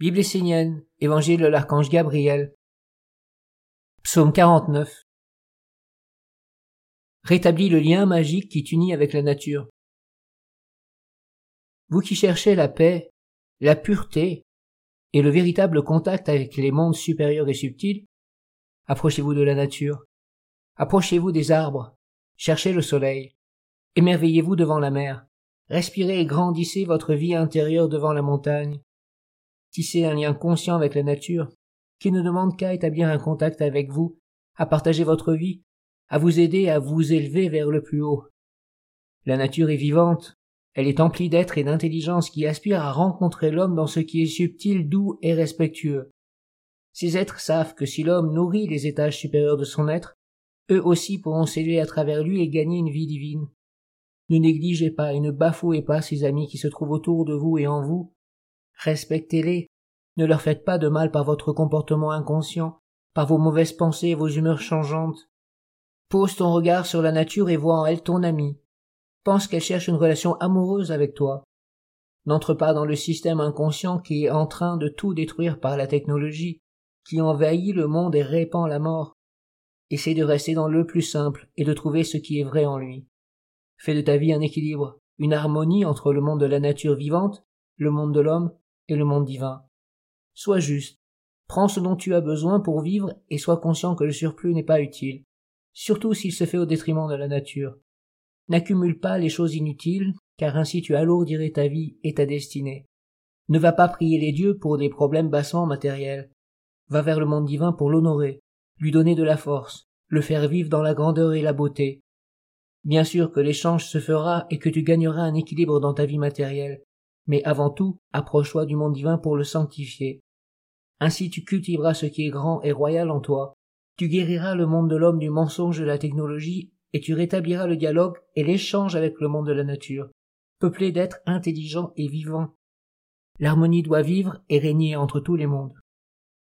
Bible essénienne, Évangile de l'archange Gabriel, Psaume 49. Rétablis le lien magique qui t'unit avec la nature. Vous qui cherchez la paix, la pureté et le véritable contact avec les mondes supérieurs et subtils, approchez-vous de la nature, approchez-vous des arbres, cherchez le soleil, émerveillez-vous devant la mer, respirez et grandissez votre vie intérieure devant la montagne, tissez un lien conscient avec la nature, qui ne demande qu'à établir un contact avec vous, à partager votre vie, à vous aider à vous élever vers le plus haut. La nature est vivante, elle est emplie d'êtres et d'intelligence qui aspirent à rencontrer l'homme dans ce qui est subtil, doux et respectueux. Ces êtres savent que si l'homme nourrit les étages supérieurs de son être, eux aussi pourront s'élever à travers lui et gagner une vie divine. Ne négligez pas et ne bafouez pas ces amis qui se trouvent autour de vous et en vous. Respectez-les. Ne leur faites pas de mal par votre comportement inconscient, par vos mauvaises pensées et vos humeurs changeantes. Pose ton regard sur la nature et vois en elle ton ami. Pense qu'elle cherche une relation amoureuse avec toi. N'entre pas dans le système inconscient qui est en train de tout détruire par la technologie, qui envahit le monde et répand la mort. Essaie de rester dans le plus simple et de trouver ce qui est vrai en lui. Fais de ta vie un équilibre, une harmonie entre le monde de la nature vivante, le monde de l'homme et le monde divin. Sois juste. Prends ce dont tu as besoin pour vivre et sois conscient que le surplus n'est pas utile, surtout s'il se fait au détriment de la nature. N'accumule pas les choses inutiles, car ainsi tu alourdirais ta vie et ta destinée. Ne va pas prier les dieux pour des problèmes bassement matériels. Va vers le monde divin pour l'honorer, lui donner de la force, le faire vivre dans la grandeur et la beauté. Bien sûr que l'échange se fera et que tu gagneras un équilibre dans ta vie matérielle, mais avant tout, approche-toi du monde divin pour le sanctifier. Ainsi tu cultiveras ce qui est grand et royal en toi, tu guériras le monde de l'homme du mensonge de la technologie et tu rétabliras le dialogue et l'échange avec le monde de la nature, peuplé d'êtres intelligents et vivants. L'harmonie doit vivre et régner entre tous les mondes.